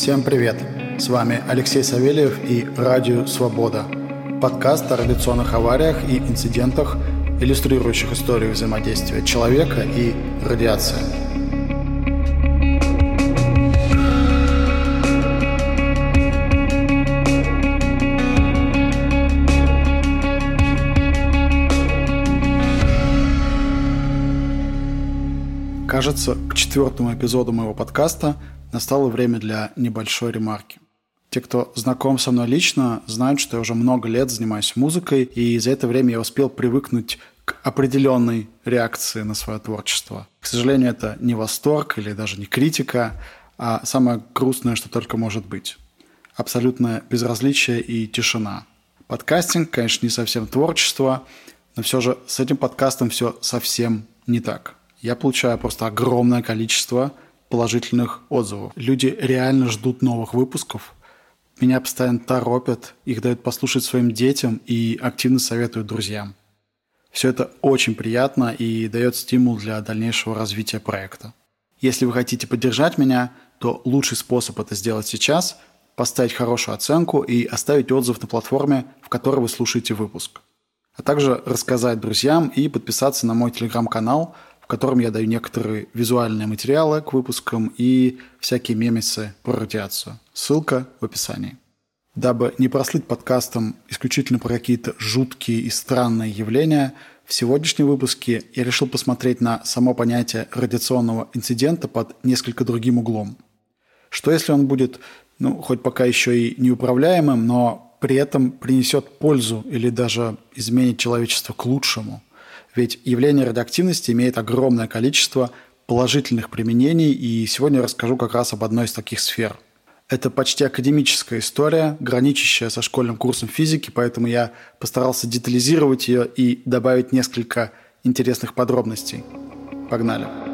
Всем привет! С вами Алексей Савельев и Радио Свобода. Подкаст о радиационных авариях и инцидентах, иллюстрирующих историю взаимодействия человека и радиации. Кажется, к четвертому эпизоду моего подкаста настало время для небольшой ремарки. Те, кто знаком со мной лично, знают, что я уже много лет занимаюсь музыкой, и за это время я успел привыкнуть к определенной реакции на свое творчество. К сожалению, это не восторг или даже не критика, а самое грустное, что только может быть. Абсолютное безразличие и тишина. Подкастинг, конечно, не совсем творчество, но все же с этим подкастом все совсем не так. Я получаю просто огромное количество положительных отзывов. Люди реально ждут новых выпусков. Меня постоянно торопят, их дают послушать своим детям и активно советуют друзьям. Все это очень приятно и дает стимул для дальнейшего развития проекта. Если вы хотите поддержать меня, то лучший способ это сделать сейчас – поставить хорошую оценку и оставить отзыв на платформе, в которой вы слушаете выпуск. А также рассказать друзьям и подписаться на мой телеграм-канал – котором я даю некоторые визуальные материалы к выпускам и всякие мемесы про радиацию. Ссылка в описании. Дабы не прослыть подкастом исключительно про какие-то жуткие и странные явления, в сегодняшнем выпуске я решил посмотреть на само понятие радиационного инцидента под несколько другим углом. Что если он будет, ну, хоть пока еще и неуправляемым, но при этом принесет пользу или даже изменит человечество к лучшему – ведь явление радиоактивности имеет огромное количество положительных применений, и сегодня я расскажу как раз об одной из таких сфер. Это почти академическая история, граничащая со школьным курсом физики, поэтому я постарался детализировать ее и добавить несколько интересных подробностей. Погнали!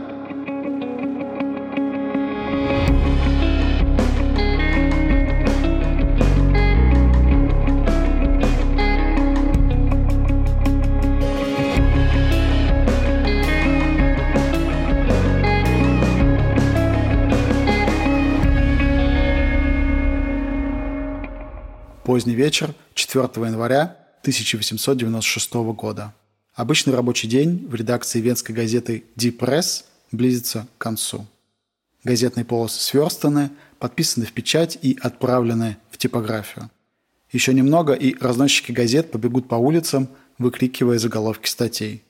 Поздний вечер, 4 января 1896 года. Обычный рабочий день в редакции венской газеты «Die Press» близится к концу. Газетные полосы сверстаны, подписаны в печать и отправлены в типографию. Еще немного, и разносчики газет побегут по улицам, выкрикивая заголовки статей.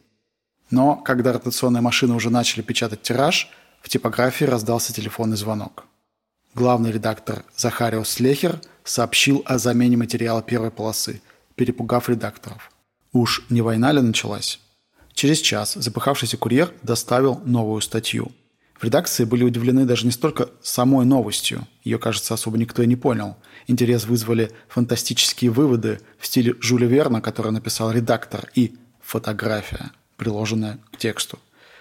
Но когда ротационные машины уже начали печатать тираж, в типографии раздался телефонный звонок. Главный редактор Захариус Слехер – сообщил о замене материала первой полосы, перепугав редакторов. Уж не война ли началась? Через час запыхавшийся курьер доставил новую статью. В редакции были удивлены даже не столько самой новостью, ее, кажется, особо никто и не понял. Интерес вызвали фантастические выводы в стиле Жюля Верна, который написал редактор, и фотография, приложенная к тексту.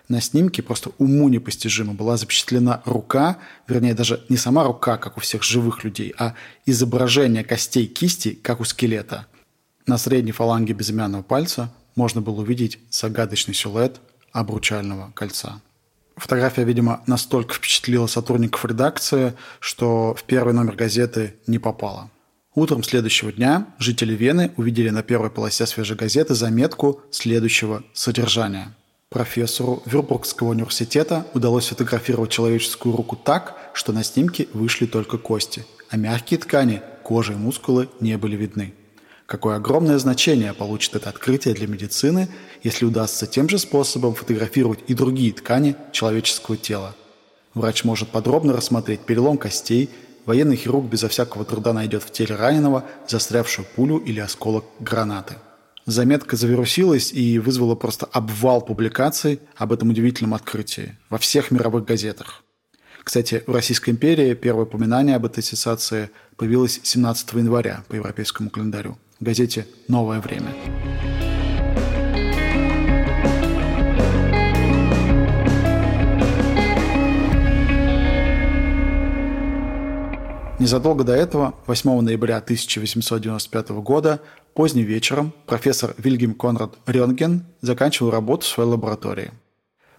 На снимке просто уму непостижимо была запечатлена рука, вернее даже не сама рука, как у всех живых людей, а изображение костей кисти, как у скелета. На средней фаланге безымянного пальца можно было увидеть загадочный силуэт обручального кольца. Фотография, видимо, настолько впечатлила сотрудников редакции, что в первый номер газеты не попала. Утром следующего дня жители Вены увидели на первой полосе свежей газеты заметку следующего содержания – Профессору Вюрбургского университета удалось фотографировать человеческую руку так, что на снимке вышли только кости, а мягкие ткани, кожа и мускулы не были видны. Какое огромное значение получит это открытие для медицины, если удастся тем же способом фотографировать и другие ткани человеческого тела. Врач может подробно рассмотреть перелом костей, военный хирург безо всякого труда найдет в теле раненого застрявшую пулю или осколок гранаты. Заметка завирусилась и вызвала просто обвал публикаций об этом удивительном открытии во всех мировых газетах. Кстати, в Российской империи первое упоминание об этой сенсации появилось 17 января по европейскому календарю в газете «Новое время». Незадолго до этого, 8 ноября 1895 года, поздним вечером профессор Вильгельм Конрад Рентген заканчивал работу в своей лаборатории.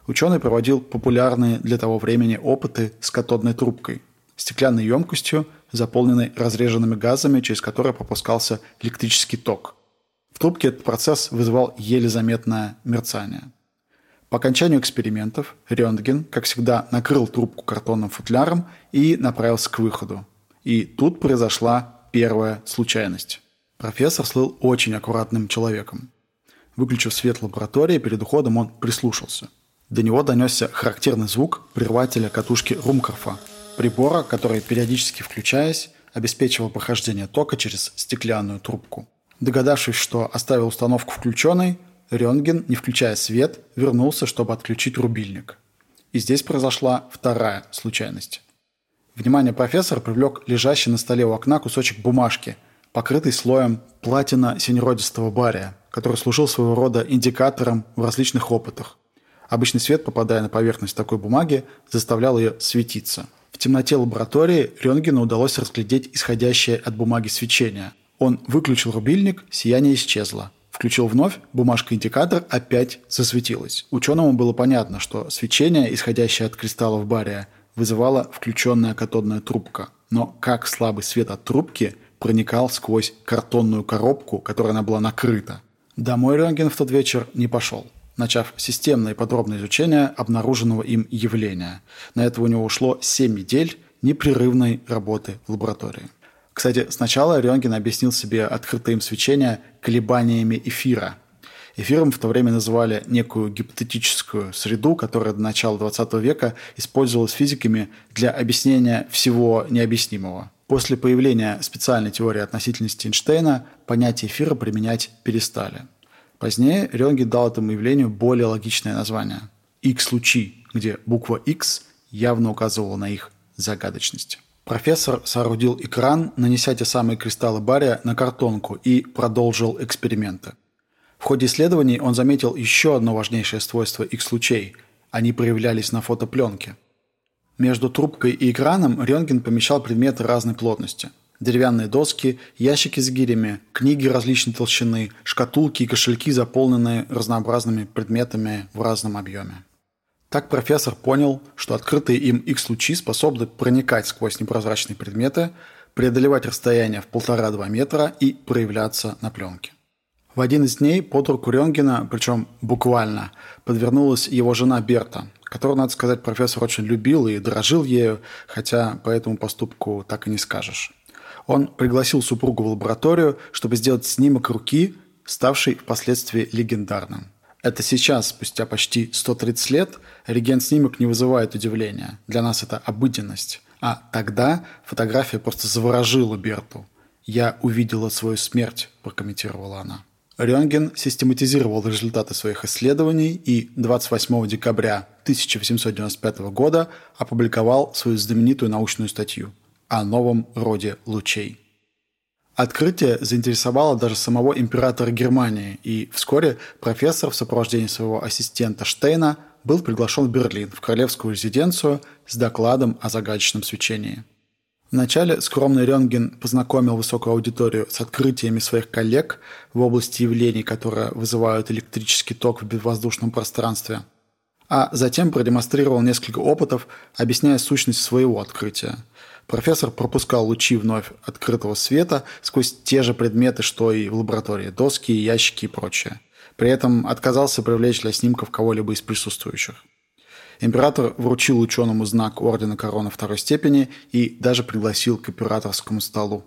Ученый проводил популярные для того времени опыты с катодной трубкой. стеклянной емкостью, заполненной разреженными газами, через которые пропускался электрический ток. В трубке этот процесс вызывал еле заметное мерцание. По окончанию экспериментов Рентген, как всегда, накрыл трубку картонным футляром и направился к выходу. И тут произошла первая случайность. Профессор слыл очень аккуратным человеком. Выключив свет лаборатории, перед уходом он прислушался. До него донесся характерный звук прерывателя катушки Румкорфа, прибора, который, периодически включаясь, обеспечивал прохождение тока через стеклянную трубку. Догадавшись, что оставил установку включенной, Рентген, не включая свет, вернулся, чтобы отключить рубильник. И здесь произошла вторая случайность. Внимание профессора привлек лежащий на столе у окна кусочек бумажки, покрытый слоем платина синеродистого бария, который служил своего рода индикатором в различных опытах. Обычный свет, попадая на поверхность такой бумаги, заставлял ее светиться. В темноте лаборатории Рентгену удалось разглядеть исходящее от бумаги свечение – он выключил рубильник, сияние исчезло. Включил вновь, бумажка-индикатор опять засветилась. Ученому было понятно, что свечение, исходящее от кристаллов бария, вызывала включенная катодная трубка. Но как слабый свет от трубки проникал сквозь картонную коробку, которой она была накрыта. Домой Рентген в тот вечер не пошел, начав системное и подробное изучение обнаруженного им явления. На это у него ушло 7 недель непрерывной работы в лаборатории. Кстати, сначала Рентген объяснил себе открытое им свечение колебаниями эфира. Эфиром в то время называли некую гипотетическую среду, которая до начала 20 века использовалась физиками для объяснения всего необъяснимого. После появления специальной теории относительности Эйнштейна понятие эфира применять перестали. Позднее Рентген дал этому явлению более логичное название – X-лучи, где буква X явно указывала на их загадочность. Профессор соорудил экран, нанеся те самые кристаллы бария на картонку и продолжил эксперименты. В ходе исследований он заметил еще одно важнейшее свойство X-лучей – они проявлялись на фотопленке. Между трубкой и экраном Рентген помещал предметы разной плотности. Деревянные доски, ящики с гирями, книги различной толщины, шкатулки и кошельки, заполненные разнообразными предметами в разном объеме. Так профессор понял, что открытые им X-лучи способны проникать сквозь непрозрачные предметы, преодолевать расстояние в полтора-два метра и проявляться на пленке. В один из дней под руку Рентгена, причем буквально, подвернулась его жена Берта, которую, надо сказать, профессор очень любил и дорожил ею, хотя по этому поступку так и не скажешь. Он пригласил супругу в лабораторию, чтобы сделать снимок руки, ставший впоследствии легендарным. Это сейчас, спустя почти 130 лет, рентген-снимок не вызывает удивления. Для нас это обыденность. А тогда фотография просто заворожила Берту. «Я увидела свою смерть», – прокомментировала она. Рентген систематизировал результаты своих исследований и 28 декабря 1895 года опубликовал свою знаменитую научную статью о новом роде лучей. Открытие заинтересовало даже самого императора Германии, и вскоре профессор в сопровождении своего ассистента Штейна был приглашен в Берлин, в королевскую резиденцию, с докладом о загадочном свечении. Вначале скромный Рентген познакомил высокую аудиторию с открытиями своих коллег в области явлений, которые вызывают электрический ток в безвоздушном пространстве, а затем продемонстрировал несколько опытов, объясняя сущность своего открытия – Профессор пропускал лучи вновь открытого света сквозь те же предметы, что и в лаборатории – доски, ящики и прочее. При этом отказался привлечь для снимков кого-либо из присутствующих. Император вручил ученому знак Ордена Короны второй степени и даже пригласил к операторскому столу.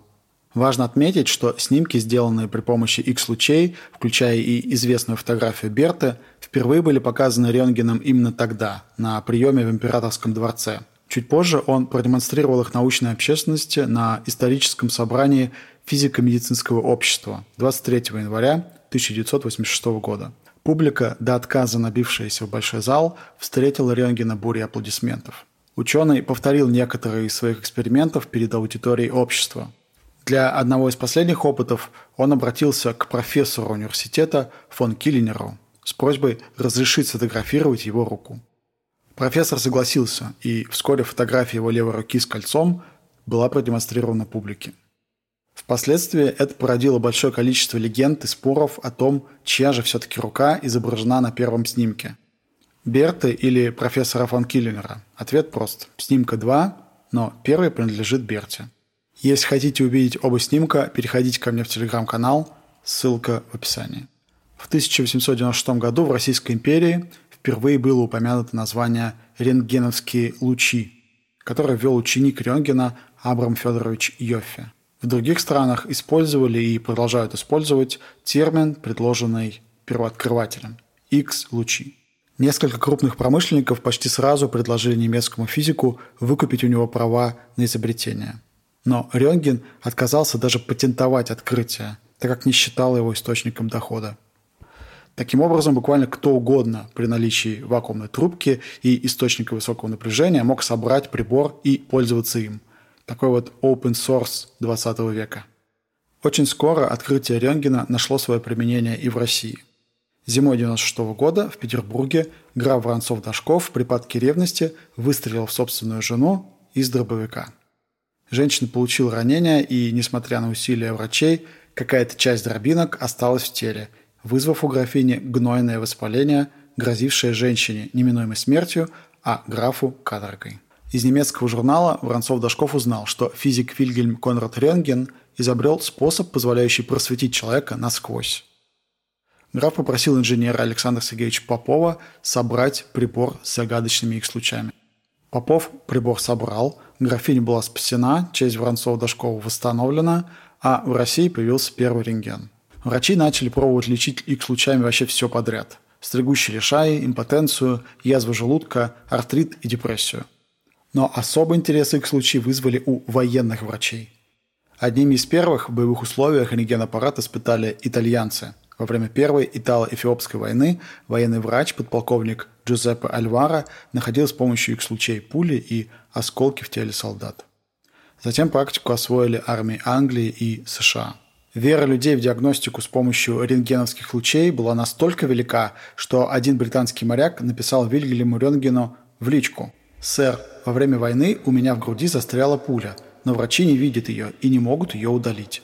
Важно отметить, что снимки, сделанные при помощи X-лучей, включая и известную фотографию Берты, впервые были показаны Рентгеном именно тогда, на приеме в императорском дворце – Чуть позже он продемонстрировал их научной общественности на историческом собрании физико-медицинского общества 23 января 1986 года. Публика, до отказа набившаяся в большой зал, встретила Рентгена бурей аплодисментов. Ученый повторил некоторые из своих экспериментов перед аудиторией общества. Для одного из последних опытов он обратился к профессору университета фон Киллинеру с просьбой разрешить сфотографировать его руку. Профессор согласился, и вскоре фотография его левой руки с кольцом была продемонстрирована публике. Впоследствии это породило большое количество легенд и споров о том, чья же все-таки рука изображена на первом снимке. Берты или профессора фон Киллинера? Ответ прост. Снимка 2 но первый принадлежит Берте. Если хотите увидеть оба снимка, переходите ко мне в телеграм-канал, ссылка в описании. В 1896 году в Российской империи впервые было упомянуто название «рентгеновские лучи», которое ввел ученик Рентгена Абрам Федорович Йоффе. В других странах использовали и продолжают использовать термин, предложенный первооткрывателем – X-лучи. Несколько крупных промышленников почти сразу предложили немецкому физику выкупить у него права на изобретение. Но Рентген отказался даже патентовать открытие, так как не считал его источником дохода. Таким образом, буквально кто угодно при наличии вакуумной трубки и источника высокого напряжения мог собрать прибор и пользоваться им – такой вот open source 20 века. Очень скоро открытие рентгена нашло свое применение и в России. Зимой 96 года в Петербурге граф Воронцов-Дашков в припадке ревности выстрелил в собственную жену из дробовика. Женщина получила ранение, и, несмотря на усилия врачей, какая-то часть дробинок осталась в теле, вызвав у графини гнойное воспаление, грозившее женщине неминуемой смертью, а графу – каторгой. Из немецкого журнала Воронцов-Дашков узнал, что физик Вильгельм Конрад Рентген изобрел способ, позволяющий просветить человека насквозь. Граф попросил инженера Александра Сергеевича Попова собрать прибор с загадочными X-лучами. Попов прибор собрал, графиня была спасена, честь Воронцова-Дашкова восстановлена, а в России появился первый рентген. Врачи начали пробовать лечить X-лучами вообще все подряд. Стригущие лишаи, импотенцию, язву желудка, артрит и депрессию – но особый интерес их случаи вызвали у военных врачей. Одними из первых в боевых условиях рентген-аппарат испытали итальянцы. Во время Первой Итало-Эфиопской войны военный врач, подполковник Джузеппе Альвара, находил с помощью их случаев пули и осколки в теле солдат. Затем практику освоили армии Англии и США. Вера людей в диагностику с помощью рентгеновских лучей была настолько велика, что один британский моряк написал Вильгельму Рентгену в личку «Сэр, во время войны у меня в груди застряла пуля, но врачи не видят ее и не могут ее удалить.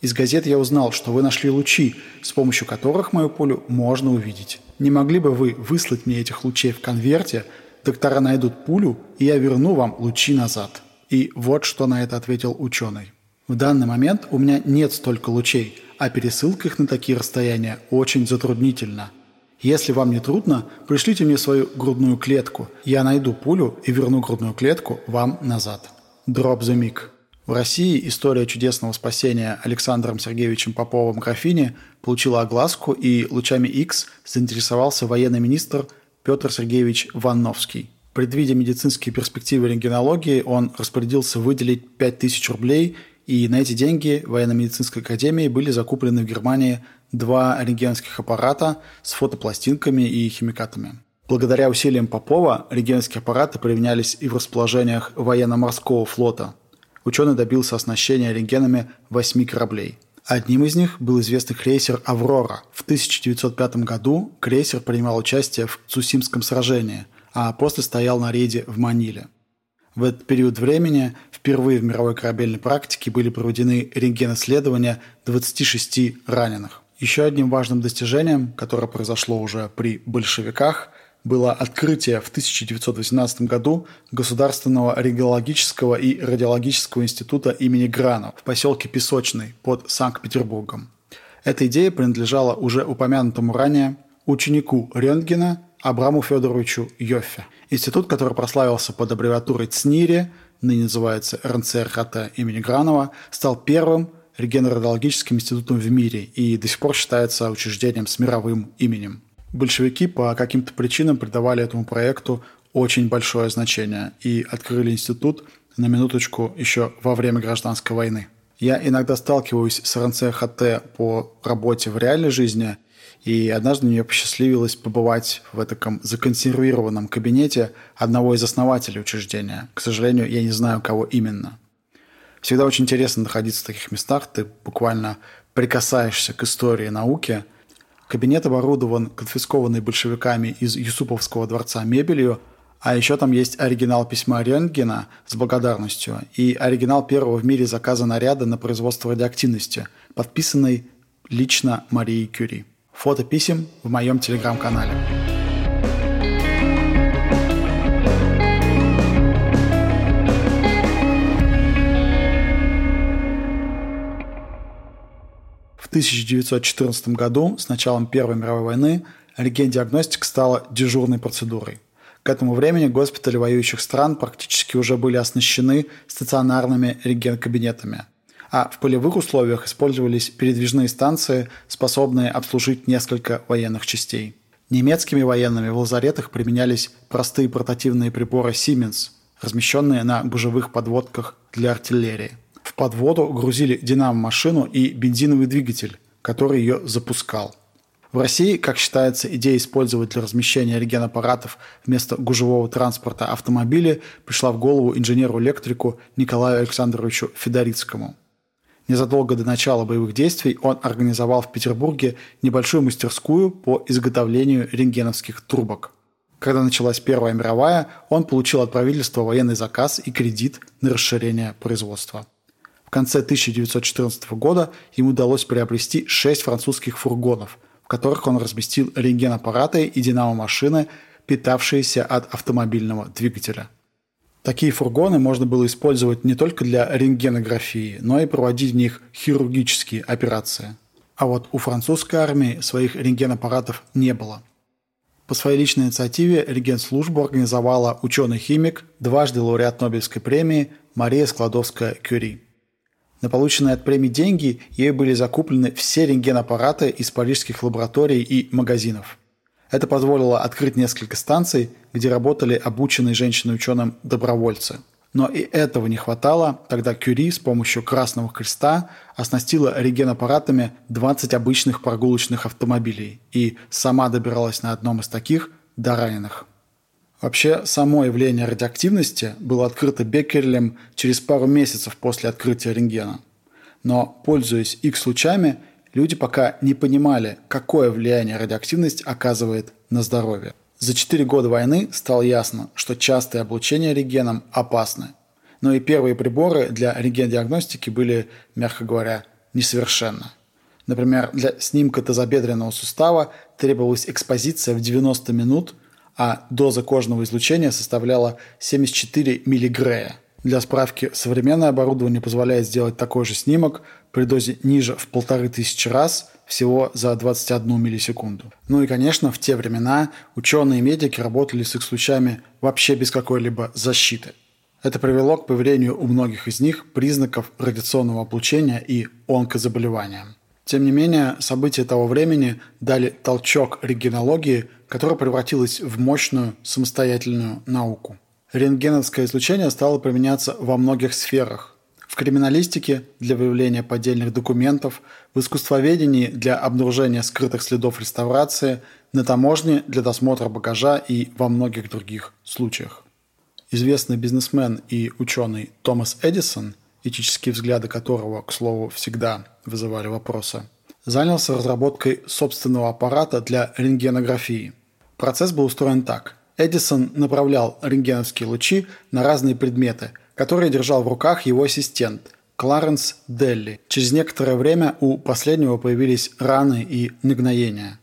Из газет я узнал, что вы нашли лучи, с помощью которых мою пулю можно увидеть. Не могли бы вы выслать мне этих лучей в конверте, доктора найдут пулю, и я верну вам лучи назад». И вот что на это ответил ученый. В данный момент у меня нет столько лучей, а пересылка их на такие расстояния очень затруднительна – если вам не трудно, пришлите мне свою грудную клетку. Я найду пулю и верну грудную клетку вам назад. Drop the mic. В России история чудесного спасения Александром Сергеевичем Поповым графини получила огласку, и лучами X заинтересовался военный министр Петр Сергеевич Ванновский. Предвидя медицинские перспективы рентгенологии, он распорядился выделить 5000 рублей, и на эти деньги военно-медицинской академии были закуплены в Германии два рентгеновских аппарата с фотопластинками и химикатами. Благодаря усилиям Попова рентгеновские аппараты применялись и в расположениях военно-морского флота. Ученый добился оснащения рентгенами восьми кораблей. Одним из них был известный крейсер «Аврора». В 1905 году крейсер принимал участие в Цусимском сражении, а после стоял на рейде в Маниле. В этот период времени впервые в мировой корабельной практике были проведены рентген-исследования 26 раненых. Еще одним важным достижением, которое произошло уже при большевиках, было открытие в 1918 году Государственного региологического и радиологического института имени Гранов в поселке Песочный под Санкт-Петербургом. Эта идея принадлежала уже упомянутому ранее ученику Рентгена Абраму Федоровичу Йоффе. Институт, который прославился под аббревиатурой ЦНИРИ, ныне называется РНЦРХТ имени Гранова, стал первым регенератологическим институтом в мире и до сих пор считается учреждением с мировым именем. Большевики по каким-то причинам придавали этому проекту очень большое значение и открыли институт на минуточку еще во время гражданской войны. Я иногда сталкиваюсь с РНЦ-ХТ по работе в реальной жизни, и однажды мне посчастливилось побывать в таком законсервированном кабинете одного из основателей учреждения. К сожалению, я не знаю, кого именно – Всегда очень интересно находиться в таких местах. Ты буквально прикасаешься к истории науки. Кабинет оборудован конфискованной большевиками из Юсуповского дворца мебелью, а еще там есть оригинал письма Рентгена с благодарностью и оригинал первого в мире заказа наряда на производство радиоактивности, подписанный лично Марией Кюри. Фото писем в моем телеграм-канале. 1914 году, с началом Первой мировой войны, рентген-диагностика стала дежурной процедурой. К этому времени госпитали воюющих стран практически уже были оснащены стационарными рентген-кабинетами, а в полевых условиях использовались передвижные станции, способные обслужить несколько военных частей. Немецкими военными в лазаретах применялись простые портативные приборы Siemens, размещенные на гужевых подводках для артиллерии. В подводу грузили динамо-машину и бензиновый двигатель, который ее запускал. В России, как считается, идея использовать для размещения рентгенаппаратов вместо гужевого транспорта автомобили пришла в голову инженеру-электрику Николаю Александровичу Федорицкому. Незадолго до начала боевых действий он организовал в Петербурге небольшую мастерскую по изготовлению рентгеновских трубок. Когда началась Первая мировая, он получил от правительства военный заказ и кредит на расширение производства конце 1914 года ему удалось приобрести шесть французских фургонов, в которых он разместил рентген-аппараты и динамо-машины, питавшиеся от автомобильного двигателя. Такие фургоны можно было использовать не только для рентгенографии, но и проводить в них хирургические операции. А вот у французской армии своих рентген-аппаратов не было. По своей личной инициативе рентген-службу организовала ученый-химик, дважды лауреат Нобелевской премии Мария Складовская-Кюри. На полученные от премии деньги ей были закуплены все рентген-аппараты из парижских лабораторий и магазинов. Это позволило открыть несколько станций, где работали обученные женщины-ученым добровольцы. Но и этого не хватало, тогда Кюри с помощью Красного Креста оснастила рентген-аппаратами 20 обычных прогулочных автомобилей и сама добиралась на одном из таких до раненых. Вообще, само явление радиоактивности было открыто Беккерлем через пару месяцев после открытия рентгена. Но, пользуясь X-лучами, люди пока не понимали, какое влияние радиоактивность оказывает на здоровье. За 4 года войны стало ясно, что частое облучение рентгеном опасны. Но и первые приборы для рентген-диагностики были, мягко говоря, несовершенны. Например, для снимка тазобедренного сустава требовалась экспозиция в 90 минут – а доза кожного излучения составляла 74 миллигрея. Для справки, современное оборудование позволяет сделать такой же снимок при дозе ниже в полторы тысячи раз всего за 21 миллисекунду. Ну и, конечно, в те времена ученые и медики работали с их лучами вообще без какой-либо защиты. Это привело к появлению у многих из них признаков радиационного облучения и онкозаболевания. Тем не менее, события того времени дали толчок рентгенологии, которая превратилась в мощную самостоятельную науку. Рентгеновское излучение стало применяться во многих сферах. В криминалистике для выявления поддельных документов, в искусствоведении для обнаружения скрытых следов реставрации, на таможне для досмотра багажа и во многих других случаях. Известный бизнесмен и ученый Томас Эдисон – этические взгляды которого, к слову, всегда вызывали вопросы, занялся разработкой собственного аппарата для рентгенографии. Процесс был устроен так. Эдисон направлял рентгеновские лучи на разные предметы, которые держал в руках его ассистент Кларенс Делли. Через некоторое время у последнего появились раны и нагноения.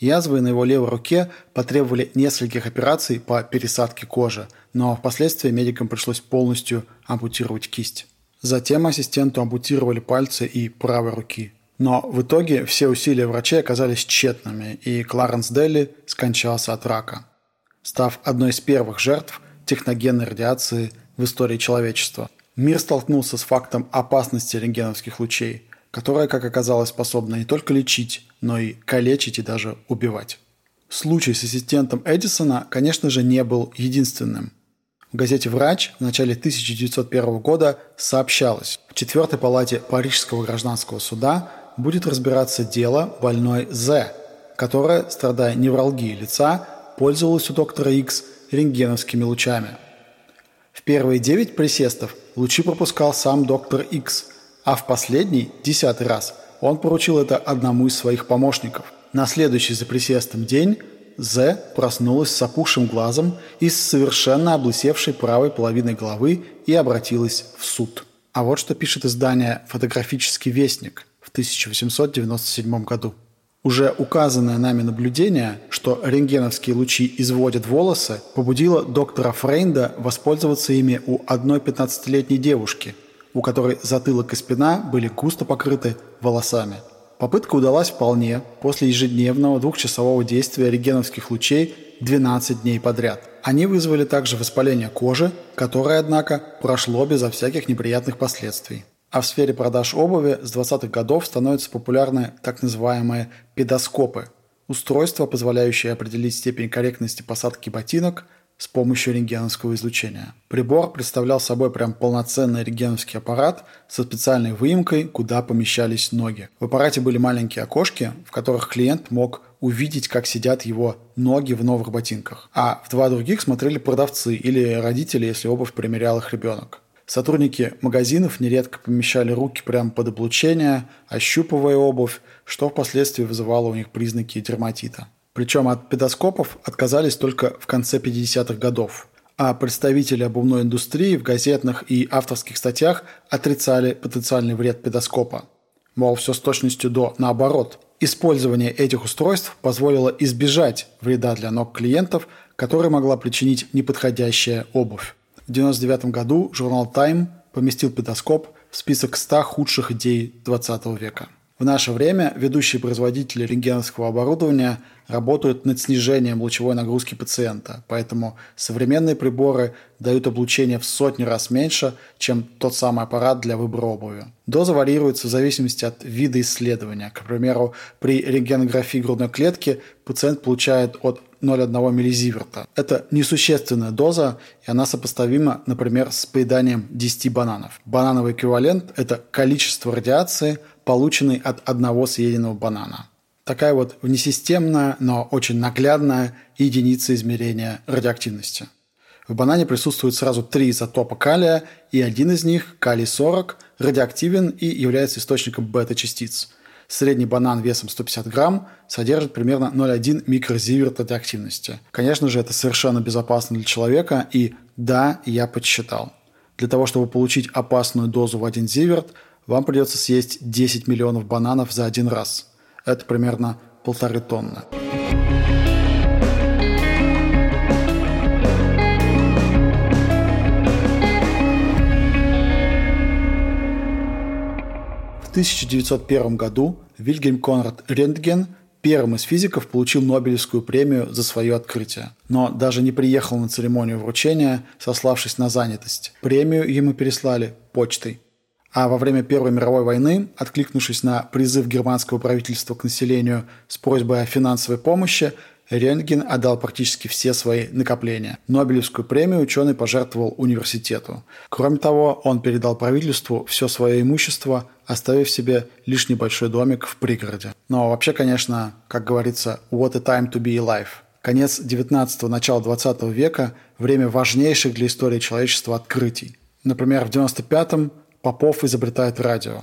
Язвы на его левой руке потребовали нескольких операций по пересадке кожи, но впоследствии медикам пришлось полностью ампутировать кисть. Затем ассистенту ампутировали пальцы и правой руки. Но в итоге все усилия врачей оказались тщетными, и Кларенс Делли скончался от рака, став одной из первых жертв техногенной радиации в истории человечества. Мир столкнулся с фактом опасности рентгеновских лучей, которая, как оказалось, способна не только лечить, но и калечить и даже убивать. Случай с ассистентом Эдисона, конечно же, не был единственным – в газете «Врач» в начале 1901 года сообщалось, в четвертой палате Парижского гражданского суда будет разбираться дело больной З, которая, страдая невралгией лица, пользовалась у доктора X рентгеновскими лучами. В первые девять присестов лучи пропускал сам доктор X, а в последний, десятый раз, он поручил это одному из своих помощников. На следующий за присестом день З проснулась с опухшим глазом и с совершенно облысевшей правой половиной головы и обратилась в суд. А вот что пишет издание «Фотографический вестник» в 1897 году. Уже указанное нами наблюдение, что рентгеновские лучи изводят волосы, побудило доктора Фрейнда воспользоваться ими у одной 15-летней девушки, у которой затылок и спина были густо покрыты волосами. Попытка удалась вполне после ежедневного двухчасового действия рентгеновских лучей 12 дней подряд. Они вызвали также воспаление кожи, которое, однако, прошло безо всяких неприятных последствий. А в сфере продаж обуви с 20-х годов становятся популярны так называемые педоскопы – устройства, позволяющие определить степень корректности посадки ботинок – с помощью рентгеновского излучения. Прибор представлял собой прям полноценный рентгеновский аппарат со специальной выемкой, куда помещались ноги. В аппарате были маленькие окошки, в которых клиент мог увидеть, как сидят его ноги в новых ботинках. А в два других смотрели продавцы или родители, если обувь примерял их ребенок. Сотрудники магазинов нередко помещали руки прямо под облучение, ощупывая обувь, что впоследствии вызывало у них признаки дерматита. Причем от педоскопов отказались только в конце 50-х годов. А представители обувной индустрии в газетных и авторских статьях отрицали потенциальный вред педоскопа. Мол, все с точностью до наоборот. Использование этих устройств позволило избежать вреда для ног клиентов, который могла причинить неподходящая обувь. В 1999 году журнал Time поместил педоскоп в список 100 худших идей 20 века. В наше время ведущие производители рентгеновского оборудования работают над снижением лучевой нагрузки пациента, поэтому современные приборы дают облучение в сотни раз меньше, чем тот самый аппарат для выбора обуви. Доза варьируется в зависимости от вида исследования. К примеру, при рентгенографии грудной клетки пациент получает от 0,1 миллизиверта. Это несущественная доза, и она сопоставима, например, с поеданием 10 бананов. Банановый эквивалент – это количество радиации, полученной от одного съеденного банана. Такая вот внесистемная, но очень наглядная единица измерения радиоактивности. В банане присутствует сразу три изотопа калия, и один из них, калий-40, радиоактивен и является источником бета-частиц. Средний банан весом 150 грамм содержит примерно 0,1 микрозиверт радиоактивности. Конечно же, это совершенно безопасно для человека, и да, я подсчитал. Для того, чтобы получить опасную дозу в 1 зиверт, вам придется съесть 10 миллионов бананов за один раз. Это примерно полторы тонны. 1901 году Вильгельм Конрад Рентген первым из физиков получил Нобелевскую премию за свое открытие, но даже не приехал на церемонию вручения, сославшись на занятость. Премию ему переслали почтой. А во время Первой мировой войны, откликнувшись на призыв германского правительства к населению с просьбой о финансовой помощи, Рентген отдал практически все свои накопления. Нобелевскую премию ученый пожертвовал университету. Кроме того, он передал правительству все свое имущество, оставив себе лишь небольшой домик в пригороде. Но вообще, конечно, как говорится, what a time to be alive. Конец 19-го, начало 20 века – время важнейших для истории человечества открытий. Например, в 95-м Попов изобретает радио.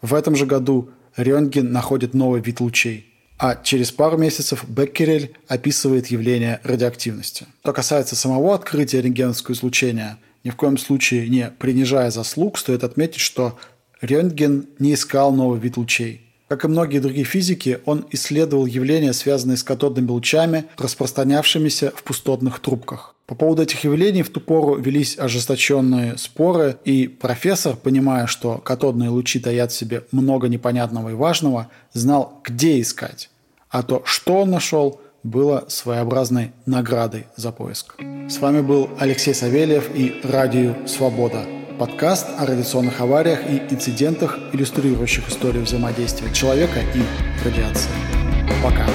В этом же году Рентген находит новый вид лучей. А через пару месяцев Беккерель описывает явление радиоактивности. Что касается самого открытия рентгеновского излучения, ни в коем случае не принижая заслуг, стоит отметить, что Рентген не искал новый вид лучей. Как и многие другие физики, он исследовал явления, связанные с катодными лучами, распространявшимися в пустотных трубках. По поводу этих явлений в ту пору велись ожесточенные споры, и профессор, понимая, что катодные лучи таят в себе много непонятного и важного, знал, где искать. А то, что он нашел, было своеобразной наградой за поиск. С вами был Алексей Савельев и Радио Свобода. Подкаст о радиационных авариях и инцидентах, иллюстрирующих историю взаимодействия человека и радиации. Пока.